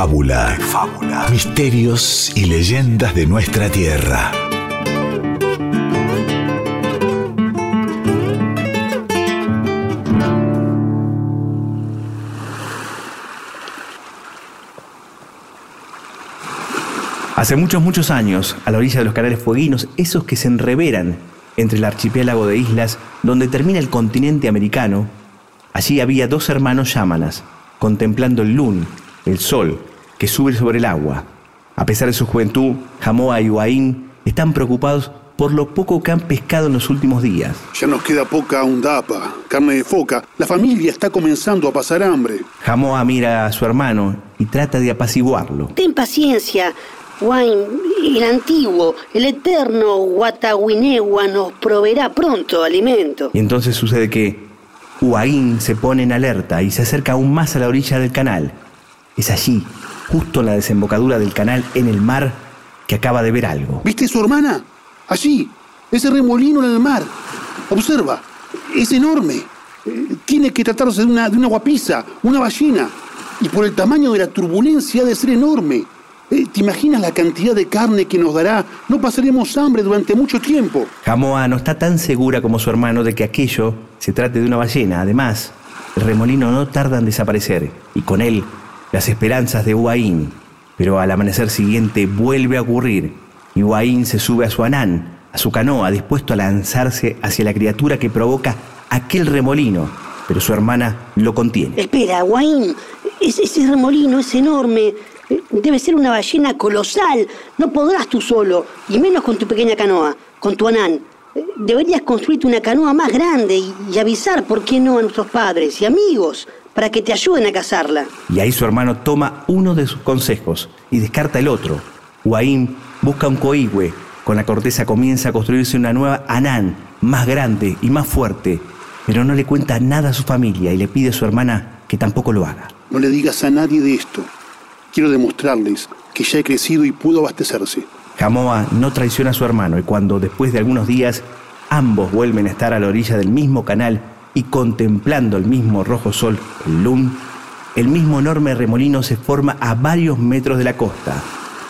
fábula. fábula. Misterios y leyendas de nuestra tierra. Hace muchos, muchos años, a la orilla de los canales fueguinos, esos que se enreveran entre el archipiélago de islas donde termina el continente americano, allí había dos hermanos yámanas, contemplando el lun, el sol, que sube sobre el agua. A pesar de su juventud, Jamoa y Huaín están preocupados por lo poco que han pescado en los últimos días. Ya nos queda poca undapa, carne de foca. La familia está comenzando a pasar hambre. Jamoa mira a su hermano y trata de apaciguarlo. Ten paciencia. Wine, el antiguo, el eterno Guatahuinewa nos proveerá pronto alimento. Y entonces sucede que Huaín se pone en alerta y se acerca aún más a la orilla del canal. Es allí, justo en la desembocadura del canal en el mar, que acaba de ver algo. ¿Viste su hermana? Allí, ese remolino en el mar. Observa, es enorme. Eh, Tiene que tratarse de una, de una guapisa, una ballena. Y por el tamaño de la turbulencia ha de ser enorme. Eh, ¿Te imaginas la cantidad de carne que nos dará? No pasaremos hambre durante mucho tiempo. Jamoa no está tan segura como su hermano de que aquello se trate de una ballena. Además, el remolino no tarda en desaparecer y con él las esperanzas de Huaín. Pero al amanecer siguiente vuelve a ocurrir y Huaín se sube a su anán, a su canoa, dispuesto a lanzarse hacia la criatura que provoca aquel remolino. Pero su hermana lo contiene. Espera, Wayne, ese, ese remolino es enorme. Eh, Debe ser una ballena colosal. No podrás tú solo, y menos con tu pequeña canoa, con tu anán. Eh, Deberías construirte una canoa más grande y avisar, ¿por qué no?, a nuestros padres y amigos para que te ayuden a cazarla. Y ahí su hermano toma uno de sus consejos y descarta el otro. Huaín busca un coigüe. Con la corteza comienza a construirse una nueva anán, más grande y más fuerte. Pero no le cuenta nada a su familia y le pide a su hermana que tampoco lo haga. No le digas a nadie de esto. Quiero demostrarles que ya he crecido y puedo abastecerse. Jamoa no traiciona a su hermano y cuando después de algunos días ambos vuelven a estar a la orilla del mismo canal y contemplando el mismo rojo sol, el lun, el mismo enorme remolino se forma a varios metros de la costa,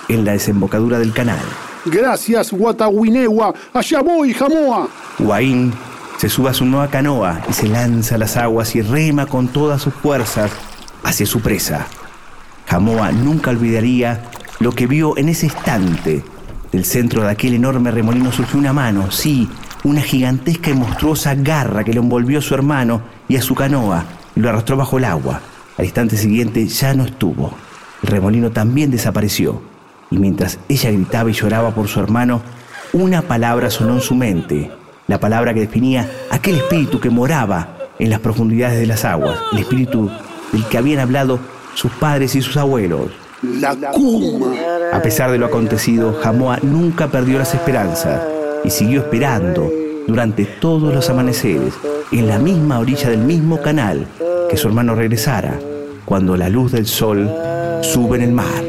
en la desembocadura del canal. Gracias, Guatahuinewa. Allá voy, Jamoa. Huaín se sube a su nueva canoa y se lanza a las aguas y rema con todas sus fuerzas hacia su presa. Jamoa nunca olvidaría lo que vio en ese instante. Del centro de aquel enorme remolino surgió una mano, sí, una gigantesca y monstruosa garra que lo envolvió a su hermano y a su canoa y lo arrastró bajo el agua. Al instante siguiente ya no estuvo. El remolino también desapareció. Y mientras ella gritaba y lloraba por su hermano, una palabra sonó en su mente. La palabra que definía aquel espíritu que moraba en las profundidades de las aguas. El espíritu del que habían hablado sus padres y sus abuelos. La Kuma. A pesar de lo acontecido, Jamoa nunca perdió las esperanzas y siguió esperando durante todos los amaneceres, en la misma orilla del mismo canal, que su hermano regresara, cuando la luz del sol sube en el mar.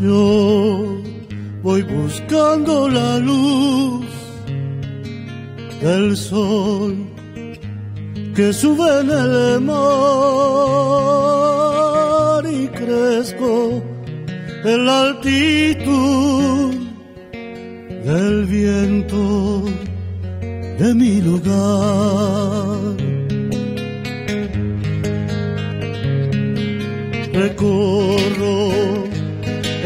Yo voy buscando la luz del sol que sube en el mar y crezco en la altitud del viento de mi lugar. Recorro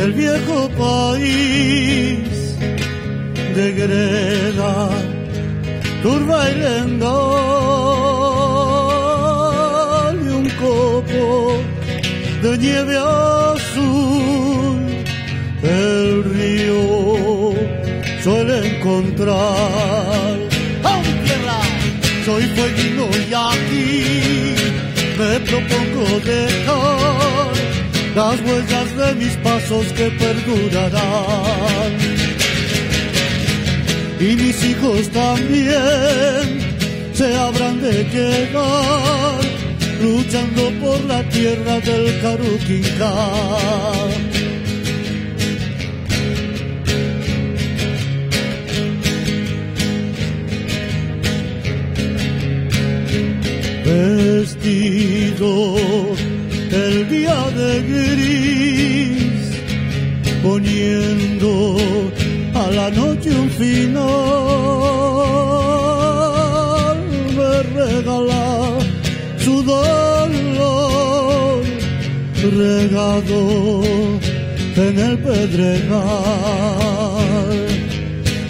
el viejo país de greda, turba y un copo de nieve encontrar. ¡Oh, tierra! Soy fueguino y aquí me propongo dejar las huellas de mis pasos que perdurarán. Y mis hijos también se habrán de quedar luchando por la tierra del Caruquinca. Vestido el día de gris, poniendo a la noche un final, me regala su dolor regado en el pedregal,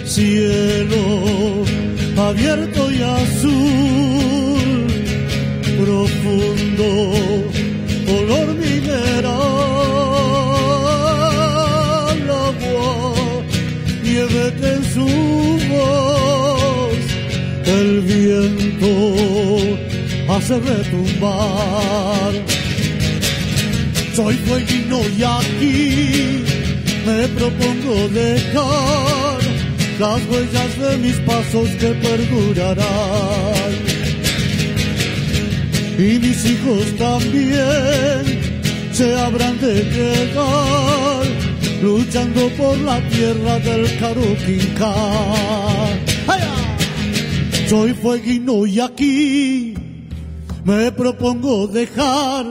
cielo abierto y azul, profundo color mineral, agua, nieve que en su voz el viento hace retumbar. Soy fueguino y aquí me propongo dejar las huellas de mis pasos que perdurarán. Y mis hijos también se habrán de quedar luchando por la tierra del Caruquinca. Soy fueguino y aquí me propongo dejar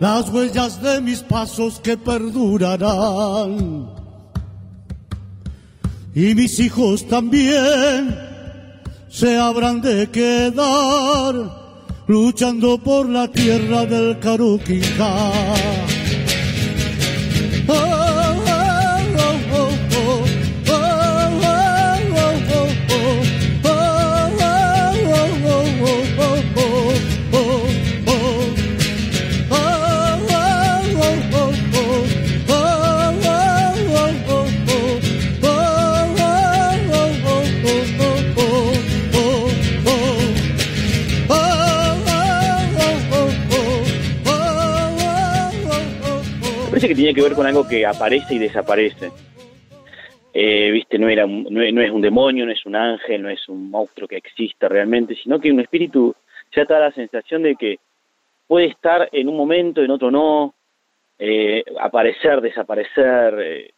las huellas de mis pasos que perdurarán y mis hijos también se habrán de quedar luchando por la tierra del Caruquinca. Que tiene que ver con algo que aparece y desaparece. Eh, viste, no, era, no, no es un demonio, no es un ángel, no es un monstruo que exista realmente, sino que un espíritu ya te da la sensación de que puede estar en un momento, en otro no, eh, aparecer, desaparecer. eh.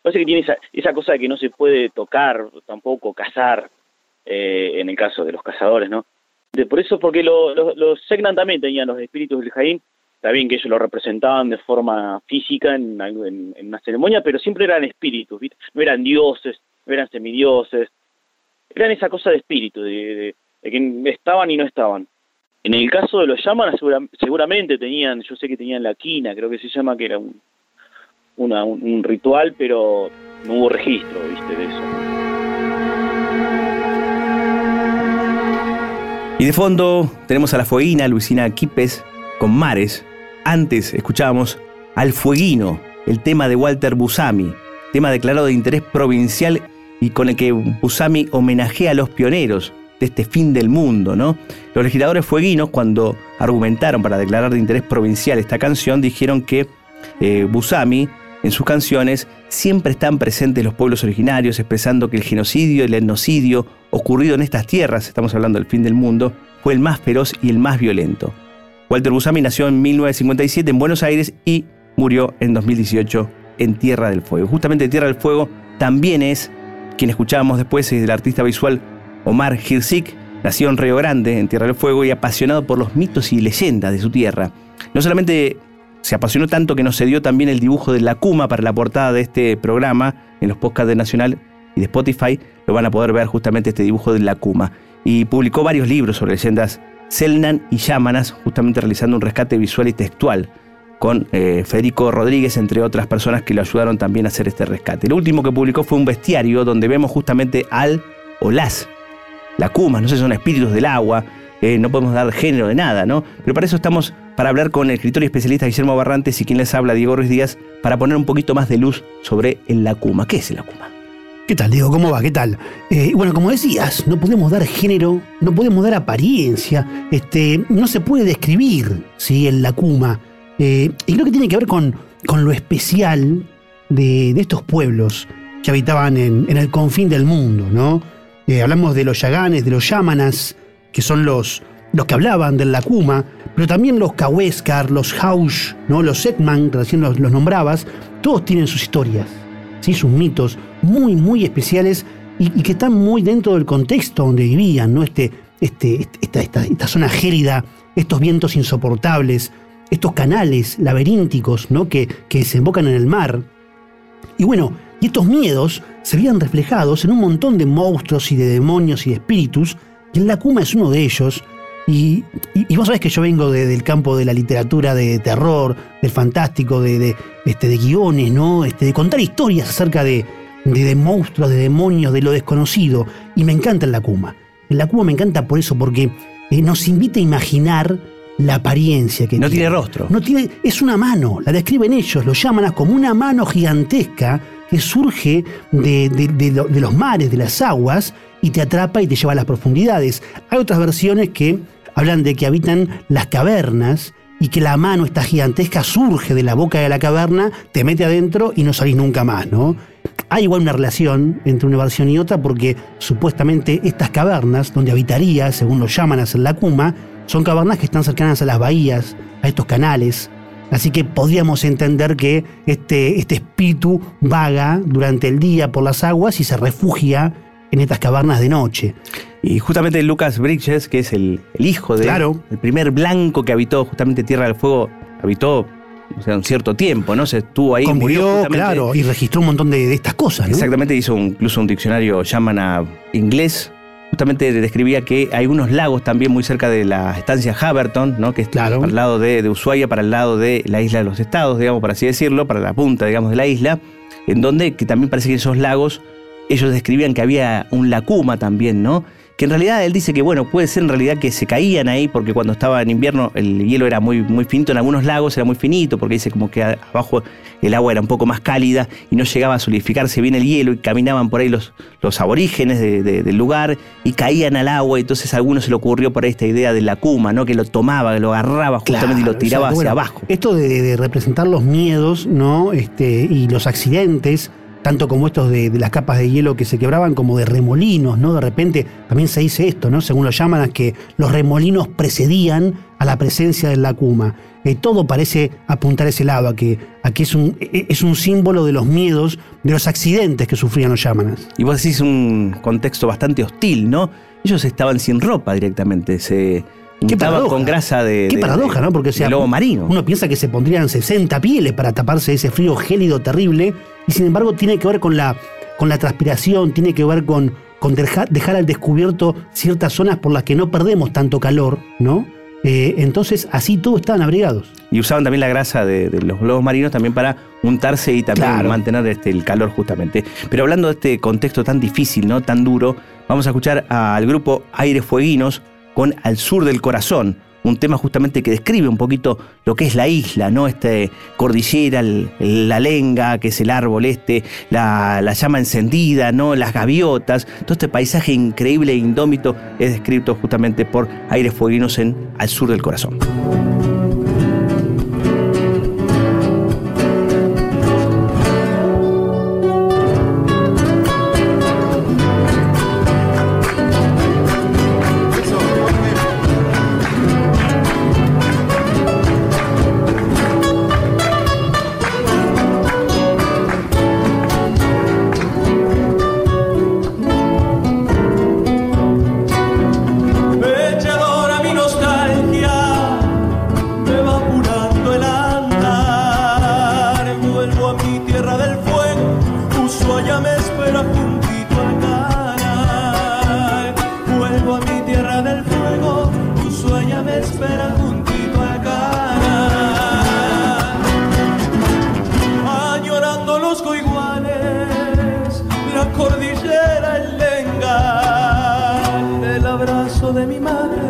Parece que tiene esa, esa cosa de que no se puede tocar, tampoco cazar, eh, en el caso de los cazadores, ¿no? De- por eso, porque lo- los Segnan también tenían los espíritus del Jaín, Está bien que ellos lo representaban de forma física en, en- en una ceremonia, pero siempre eran espíritus, ¿viste? No eran dioses, no eran semidioses. Eran esa cosa de espíritu, de, que estaban y no estaban. En el caso de los llaman, seguramente tenían, yo sé que tenían la quina, creo que se llama, que era un, un, un ritual, pero no hubo registro, ¿viste? De eso. Y de fondo tenemos a la fueguina Luisina Quipes con Mares. Antes escuchábamos al Fueguino, el tema de Walter Busami, tema declarado de interés provincial y con el que Busami homenajea a los pioneros de este fin del mundo, ¿no? Los legisladores fueguinos, cuando argumentaron para declarar de interés provincial esta canción, dijeron que eh, Busami, en sus canciones, siempre están presentes los pueblos originarios, expresando que el genocidio y el etnocidio ocurrido en estas tierras, estamos hablando del fin del mundo, fue el más feroz y el más violento. Walter Busami nació en 1957 en Buenos Aires y murió en 2018 en Tierra del Fuego. Justamente Tierra del Fuego también es quien escuchábamos después, es el artista visual Omar Hirsik, nació en Río Grande, en Tierra del Fuego, y apasionado por los mitos y leyendas de su tierra. No solamente se apasionó tanto que nos cedió también el dibujo de la Cuma para la portada de este programa en los podcasts de Nacional y de Spotify, lo van a poder ver justamente este dibujo de la Cuma. Y publicó varios libros sobre leyendas Selnan y Yámanas, justamente realizando un rescate visual y textual con eh, Federico Rodríguez, entre otras personas que lo ayudaron también a hacer este rescate. Lo último que publicó fue un bestiario donde vemos justamente al o las, la Kuma, no sé, son espíritus del agua, eh, no podemos dar género de nada, ¿no? Pero para eso estamos para hablar con el escritor y especialista Guillermo Barrantes y quien les habla, Diego Ruiz Díaz, para poner un poquito más de luz sobre el Lacuma. ¿Qué es el Lacuma? ¿Qué tal, Diego? ¿Cómo va? ¿Qué tal? Eh, bueno, como decías, no podemos dar género, no podemos dar apariencia, este, no se puede describir ¿sí? el Lacuma. Eh, y creo que tiene que ver con, con lo especial de, de estos pueblos que habitaban en, en el confín del mundo, ¿no? Eh, hablamos de los yaganes, de los yámanas, que son los, los que hablaban del Lacuma, pero también los Kaweskar, los Haush, ¿no? los Setman, recién los, los nombrabas, todos tienen sus historias, ¿sí? sus mitos muy, muy especiales y, que están muy dentro del contexto donde vivían, ¿no? este, este, esta, esta, zona gélida, estos vientos insoportables, estos canales laberínticos ¿no? que, que desembocan en el mar. Y bueno, y estos miedos se veían reflejados en un montón de monstruos y de demonios y de espíritus, y el Lacuma es uno de ellos. Y, y- y vos sabés que yo vengo de- del campo de la literatura de terror, del fantástico, de, de, este, de guiones, ¿no? Este, de contar historias acerca de, de, monstruos, de demonios, de lo desconocido. Y me encanta el Lacuma. El Lacuma me encanta por eso, porque eh, nos invita a imaginar la apariencia que No tiene rostro. no tiene, es una mano, la describen ellos, lo llaman como una mano gigantesca que surge de, de- de lo- de los mares, de las aguas, y te atrapa y te lleva a las profundidades. Hay otras versiones que hablan de que habitan las cavernas y que la mano, esta gigantesca, surge de la boca de la caverna, te mete adentro y no salís nunca más, ¿no? Hay igual una relación entre una versión y otra porque supuestamente estas cavernas, donde habitaría, según lo llaman hacer la Kuma, son cavernas que están cercanas a las bahías, a estos canales. Así que podríamos entender que este, este espíritu vaga durante el día por las aguas y se refugia en estas cavernas de noche. Y justamente Lucas Bridges, que es el, el hijo de Claro. el primer blanco que habitó justamente Tierra del Fuego, habitó o sea, un cierto tiempo, ¿no? Se estuvo ahí. vivió Convivió, claro, y registró un montón de, de estas cosas, ¿no? Exactamente, hizo un- incluso un diccionario Yamana inglés. Justamente describía que hay unos lagos también muy cerca de la estancia Haverton, ¿no? que es Claro. para el lado de, de Ushuaia, para el lado de la isla de los estados, digamos, por así decirlo, para la punta, digamos, de la isla, en donde que también parece que esos lagos, ellos describían que había un lacuma también, ¿no? Que en realidad él dice que, bueno, puede ser en realidad que se caían ahí, porque cuando estaba en invierno el hielo era muy, muy finito, en algunos lagos era muy finito, porque dice como que abajo el agua era un poco más cálida y no llegaba a solidificarse bien el hielo y caminaban por ahí los, los aborígenes de- de- del lugar y caían al agua, y entonces a algunos se le ocurrió por ahí esta idea de la cuma, ¿no? Que lo tomaba, que lo agarraba justamente y lo tiraba hacia Bueno, abajo. Esto de, de representar los miedos, ¿no? Este, y los accidentes, tanto como estos de, las capas de hielo que se quebraban, como de remolinos, ¿no? De repente también se dice esto, ¿no? Según lo llaman, a que los remolinos precedían a la presencia del Lacuma. Eh, todo parece apuntar a ese lado, a que, a que es, un, e- es un símbolo de los miedos, de los accidentes que sufrían los Yámanas. Y vos decís un contexto bastante hostil, ¿no? Ellos estaban sin ropa directamente, se Qué paradoja. con grasa de, Qué de- paradoja, ¿no? Porque o sea, lobo marino. Uno piensa que se pondrían 60 pieles para taparse ese frío gélido terrible, y sin embargo tiene que ver con la, con la transpiración, tiene que ver con, con deja- dejar al descubierto ciertas zonas por las que no perdemos tanto calor, ¿no? Eh, entonces, así todos estaban abrigados. Y usaban también la grasa de, de los lobos marinos también para untarse y también Claro. mantener este, el calor justamente. Pero hablando de este contexto tan difícil, ¿no? Tan duro, vamos a escuchar al grupo Aires Fueguinos con Al Sur del Corazón, un tema justamente que describe un poquito lo que es la isla, ¿no? Este cordillera, la lenga, que es el árbol este, la, la llama encendida, ¿no? Las gaviotas, todo este paisaje increíble e indómito es descrito justamente por Aires Fueguinos en Al Sur del Corazón. Tierra del fuego, Ushuaia me espera juntito al canal. Añorando los coiguales, la cordillera el lengal, el abrazo de mi madre,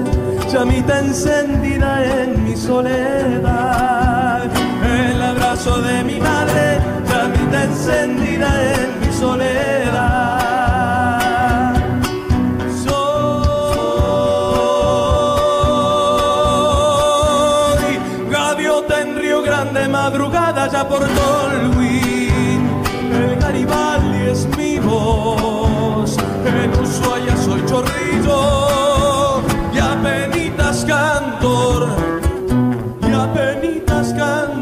llamita encendida en mi soledad. El abrazo de mi madre, llamita encendida en mi soledad. por el Garibaldi es mi voz, en Ushuaia soy chorrillo y apenitas cantor, y apenitas cantor.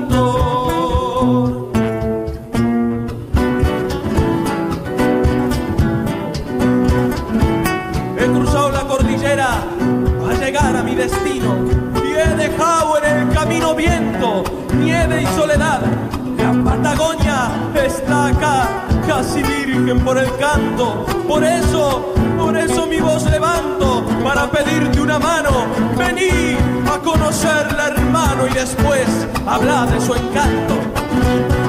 He cruzado la cordillera a llegar a mi destino. Y he dejado en el camino viento, nieve y soledad. Casi virgen por el canto. Por eso, por eso mi voz levanto para pedirte una mano. Vení a conocerla, hermano, y después habla de su encanto.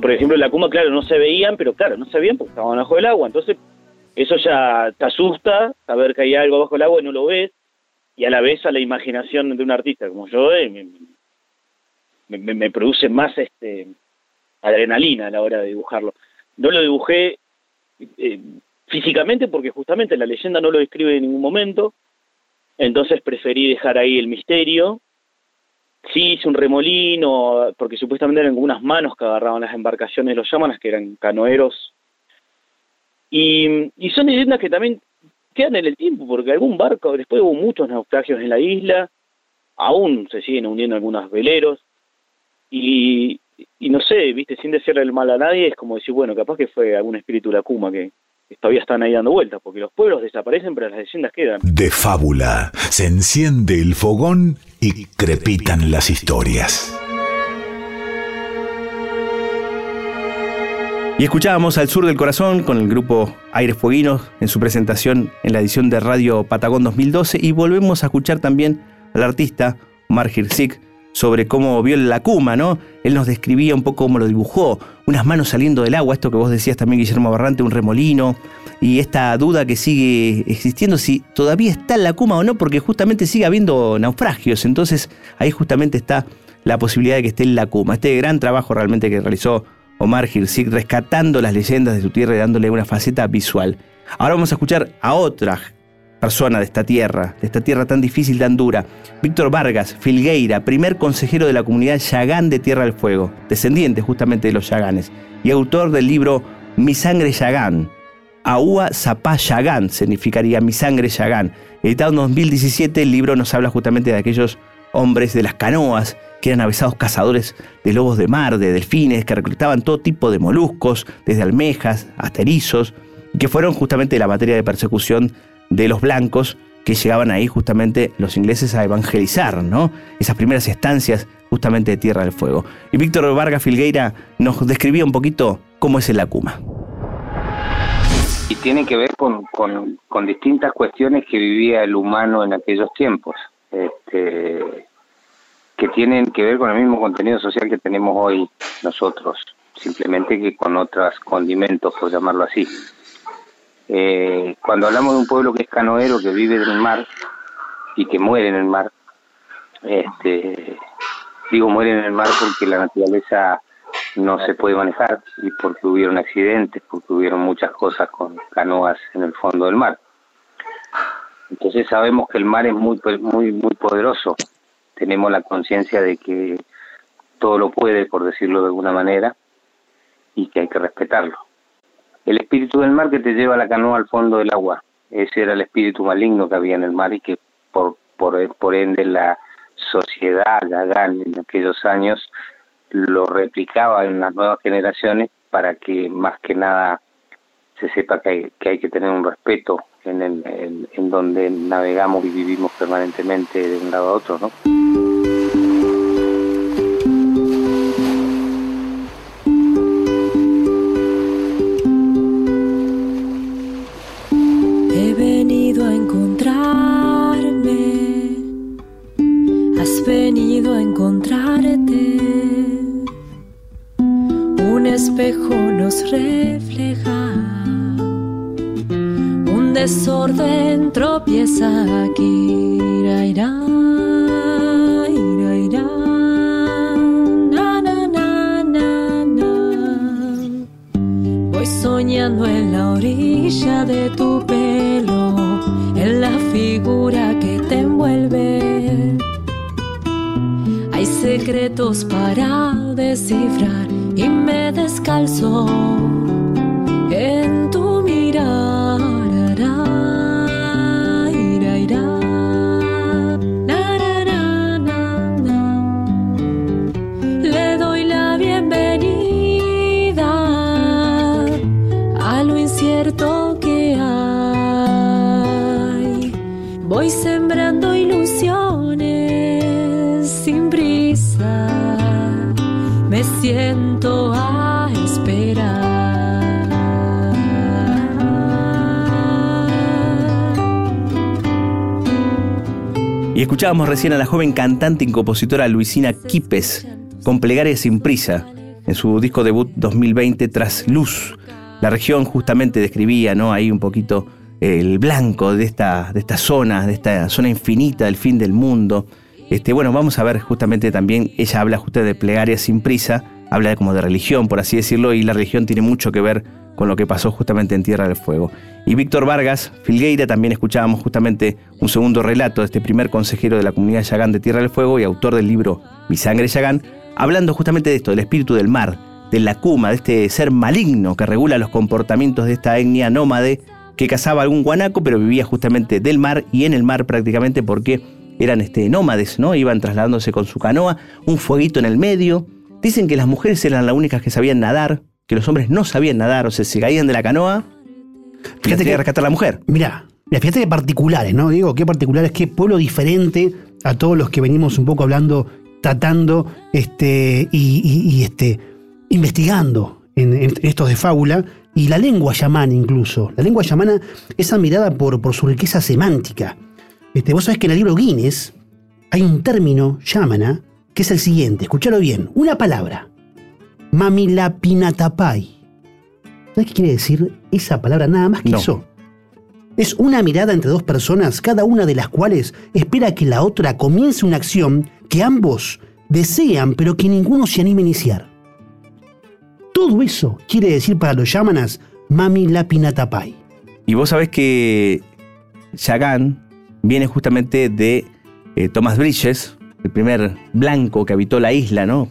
Por ejemplo, en la Cuma, claro, no se veían, pero claro, no se veían porque estaban bajo el agua. Entonces, eso ya te asusta, saber que hay algo bajo el agua y no lo ves, y a la vez a la imaginación de un artista como yo, eh, me, produce más este adrenalina a la hora de dibujarlo. No lo dibujé eh, físicamente porque justamente la leyenda no lo describe en ningún momento, entonces preferí dejar ahí el misterio Sí, hice un remolino, porque supuestamente eran unas manos que agarraban las embarcaciones, los llaman, que eran canoeros. Y, y son leyendas que también quedan en el tiempo, porque algún barco, después hubo muchos naufragios en la isla, aún se siguen hundiendo algunos veleros, y, y no sé, viste, sin decirle el mal a nadie, es como decir, bueno, capaz que fue algún espíritu de la Cuma que, todavía están ahí dando vueltas, porque los pueblos desaparecen, pero las leyendas quedan. De fábula, se enciende el fogón y crepitan las historias. Y escuchábamos al sur del corazón con el grupo Aires Fueguinos en su presentación en la edición de Radio Patagón 2012 y volvemos a escuchar también al artista Margir Sick sobre cómo vio la cuma, ¿no? Él nos describía un poco cómo lo dibujó, unas manos saliendo del agua, esto que vos decías también, Guillermo Barrante, un remolino, y esta duda que sigue existiendo si todavía está en la cuma o no, porque justamente sigue habiendo naufragios, entonces ahí justamente está la posibilidad de que esté en la cuma. Este gran trabajo realmente que realizó Omar Hirsig, rescatando las leyendas de su tierra y dándole una faceta visual. Ahora vamos a escuchar a otra persona de esta tierra, de esta tierra tan difícil, tan dura. Víctor Vargas Filgueira, primer consejero de la comunidad Yagán de Tierra del Fuego, descendiente justamente de los Yaganes, y autor del libro Mi sangre Yagán. Aúa Zapá Yagán significaría Mi sangre Yagán. Editado en 2017, el libro nos habla justamente de aquellos hombres de las canoas que eran avisados cazadores de lobos de mar, de delfines, que reclutaban todo tipo de moluscos, desde almejas hasta erizos, y que fueron justamente la materia de persecución de los blancos que llegaban ahí justamente los ingleses a evangelizar, ¿no? Esas primeras estancias justamente de Tierra del Fuego. Y Víctor Vargas Filgueira nos describía un poquito cómo es el Acuma. Y tiene que ver con, con, distintas cuestiones que vivía el humano en aquellos tiempos, este, que tienen que ver con el mismo contenido social que tenemos hoy nosotros, simplemente que con otros condimentos, por llamarlo así. Eh, cuando hablamos de un pueblo que es canoero, que vive en el mar y que muere en el mar, este, digo muere en el mar porque la naturaleza no se puede manejar y porque hubieron accidentes, porque hubieron muchas cosas con canoas en el fondo del mar. Entonces sabemos que el mar es muy, muy, muy poderoso. Tenemos la conciencia de que todo lo puede, por decirlo de alguna manera, y que hay que respetarlo el espíritu del mar que te lleva la canoa al fondo del agua. Ese era el espíritu maligno que había en el mar y que por, por, por ende la sociedad Gagán en aquellos años lo replicaba en las nuevas generaciones para que más que nada se sepa que hay que, hay que tener un respeto en, el, en donde navegamos y vivimos permanentemente de un lado a otro, ¿no? Refleja un desorden tropieza aquí. Ira, ira, soñando en la orilla de tu pelo en la figura que te envuelve. Hay secretos para descifrar y me descalzo escuchábamos recién a la joven cantante y compositora Luisina Quipes con Plegaria sin prisa en su disco debut 2020 Tras Luz. La región justamente describía, ¿no? Ahí un poquito el blanco de esta, de esta zona, de esta zona infinita del fin del mundo. Este, bueno, vamos a ver justamente también, ella habla justo de plegaria sin prisa, habla como de religión, por así decirlo, y la religión tiene mucho que ver con lo que pasó justamente en Tierra del Fuego. Y Víctor Vargas Filgueira también escuchábamos justamente un segundo relato de este primer consejero de la comunidad Yagán de Tierra del Fuego y autor del libro Mi sangre Yagán, hablando justamente de esto, del espíritu del mar, de la cuma, de este ser maligno que regula los comportamientos de esta etnia nómade que cazaba algún guanaco, pero vivía justamente del mar y en el mar prácticamente porque eran este, nómades, ¿no? Iban trasladándose con su canoa, un fueguito en el medio. Dicen que las mujeres eran las únicas que sabían nadar, que los hombres no sabían nadar, o sea, se caían de la canoa. Fíjate que rescatar a la mujer. Mirá, mirá, fíjate que particulares, ¿no? Digo, qué particulares, qué pueblo diferente a todos los que venimos un poco hablando, tratando este, y, y- y, este, investigando en, en estos de fábula. Y la lengua yamana incluso. La lengua yamana es admirada por, por su riqueza semántica. Este, vos sabés que en el libro Guinness hay un término yamana que es el siguiente. Escuchalo bien. Una palabra. Mamilapinatapay. ¿Sabés qué quiere decir esa palabra nada más que No. eso? Es una mirada entre dos personas, cada una de las cuales espera que la otra comience una acción que ambos desean, pero que ninguno se anime a iniciar. Todo eso quiere decir para los yamanas Mami Lapinatapay. Y vos sabés que Yagán viene justamente de eh, Thomas Bridges, el primer blanco que habitó la isla, ¿no?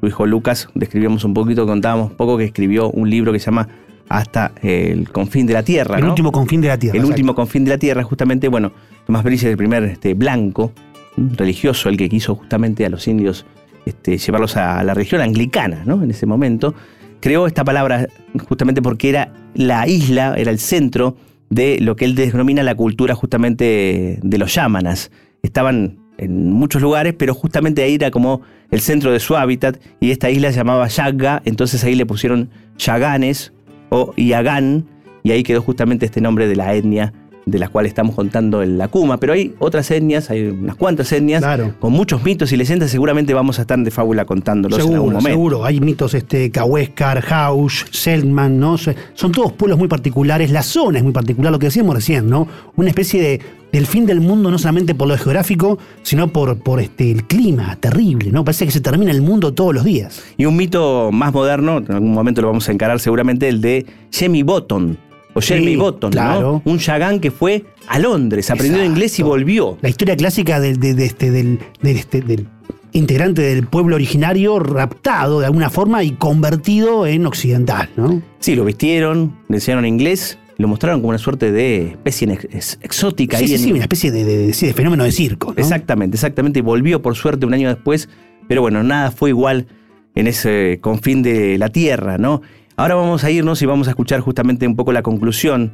Su hijo Lucas, describíamos un poquito, contábamos un poco que escribió un libro que se llama Hasta el confín de la tierra, El ¿no? último confín de la tierra. El exacto. último confín de la tierra, justamente, bueno, Tomás Bridges, el primer este, blanco religioso, el que quiso justamente a los indios este, llevarlos a la región anglicana, ¿no? En ese momento, creó esta palabra justamente porque era la isla, era el centro de lo que él denomina la cultura justamente de los yámanas. Estaban en muchos lugares, pero justamente ahí era como el centro de su hábitat y esta isla se llamaba Yaga, entonces ahí le pusieron Yaganes o Yagán y ahí quedó justamente este nombre de la etnia de la cual estamos contando en la Cuma, pero hay otras etnias, hay unas cuantas etnias Claro. con muchos mitos y leyendas, seguramente vamos a estar de fábula contándolos en algún Seguro, momento. seguro. Hay mitos, este, Cahuéscar, Hausch, Selkman, ¿no? Son todos pueblos muy particulares. La zona es muy particular, lo que decíamos recién, ¿no? Una especie de, del fin del mundo, no solamente por lo geográfico, sino por, por este, el clima terrible, ¿no? Parece que se termina el mundo todos los días. Y un mito más moderno, en algún momento lo vamos a encarar seguramente, el de Jemmy Bottom. O Jeremy Sí, claro. ¿no? Un Yagán que fue a Londres, aprendió Exacto. inglés y volvió. La historia clásica del, de- de este, del, del, este, del integrante del pueblo originario raptado de alguna forma y convertido en occidental, ¿no? Sí, lo vistieron, le enseñaron inglés, lo mostraron como una suerte de especie ex- ex- exótica. Sí, ahí sí, en- sí, una especie de, de- sí, de fenómeno de circo. ¿no? Exactamente, exactamente. Y volvió por suerte un año después, pero bueno, nada fue igual en ese confín de la tierra, ¿no? Ahora vamos a irnos y vamos a escuchar justamente un poco la conclusión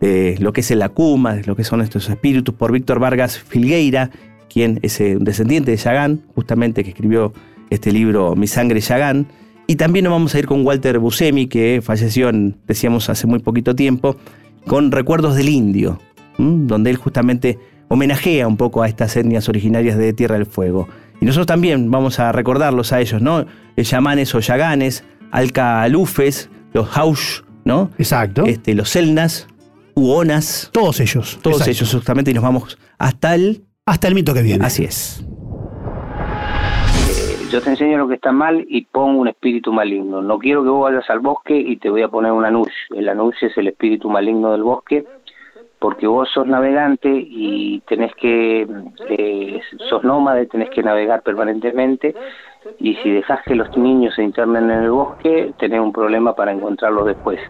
de lo que es el Akuma, de lo que son estos espíritus, por Víctor Vargas Filgueira, quien es eh, un descendiente de Yagán, justamente que escribió este libro Mi sangre Yagán. Y también nos vamos a ir con Walter Buscemi, que falleció, en- decíamos, hace muy poquito tiempo, con Recuerdos del Indio, ¿m? donde él justamente homenajea un poco a estas etnias originarias de Tierra del Fuego. Y nosotros también vamos a recordarlos a ellos, ¿no? Eh, Yamanes o Yaganes, Alcalufes, los Haush, ¿no? Exacto. Este, los Selnas, Uonas, Todos ellos. todos exacto. ellos justamente y nos vamos hasta el... Hasta el mito que viene. Así es. Yo te enseño lo que está mal y pongo un espíritu maligno. No quiero que vos vayas al bosque y te voy a poner un anush. El anush es el espíritu maligno del bosque porque vos sos navegante y tenés que, eh, sos nómade, tenés que navegar permanentemente y si dejas que los niños se internen en el bosque, tenés un problema para encontrarlos después.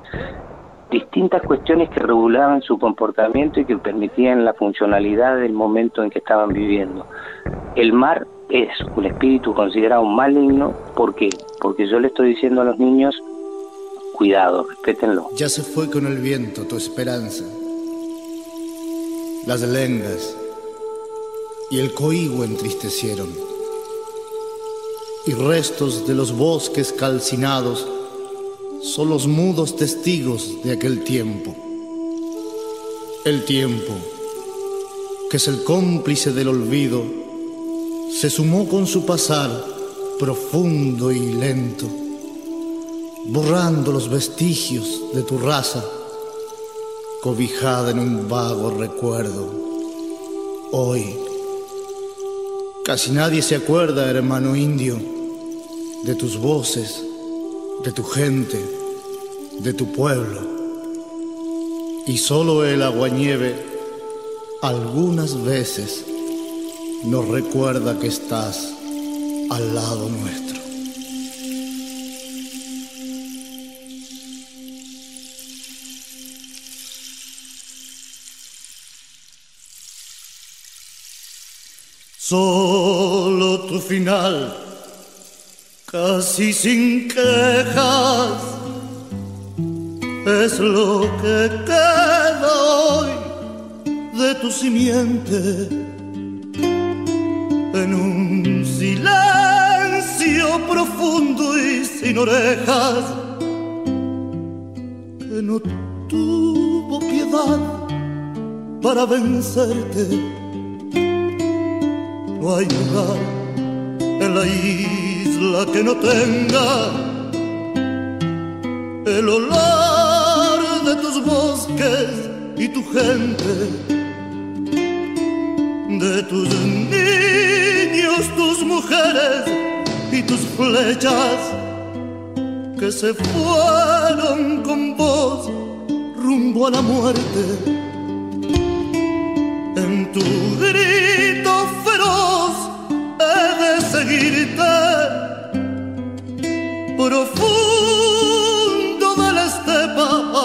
Distintas cuestiones que regulaban su comportamiento y que permitían la funcionalidad del momento en que estaban viviendo. El mar es un espíritu considerado maligno, ¿por qué? Porque yo le estoy diciendo a los niños, cuidado, respétenlo. Ya se fue con el viento tu esperanza, las lengas y el coigüe entristecieron. y restos de los bosques calcinados son los mudos testigos de aquel tiempo. El tiempo, que es el cómplice del olvido, se sumó con su pasar profundo y lento, borrando los vestigios de tu raza, cobijada en un vago recuerdo. Hoy, casi nadie se acuerda, hermano indio, de tus voces, de tu gente, de tu pueblo y solo el aguanieve algunas veces nos recuerda que estás al lado nuestro. Solo tu final, casi sin quejas es lo que queda hoy de tu simiente en un silencio profundo y sin orejas que no tuvo piedad para vencerte. No hay lugar en la isla que no tenga el olor tus bosques y tu gente, de tus niños, tus mujeres y tus flechas que se fueron con vos rumbo a la muerte. En tu grito feroz he de seguirte profundo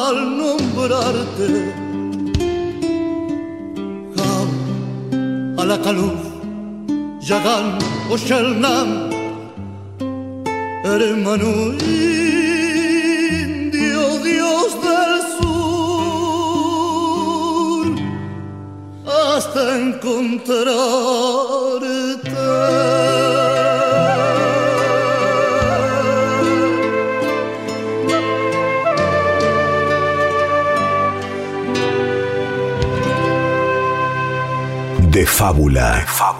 al nombrarte. Jam, Yagan o Shelnam, hermano indio, Dios del sur, hasta encontrarte. de fábula. De fábula.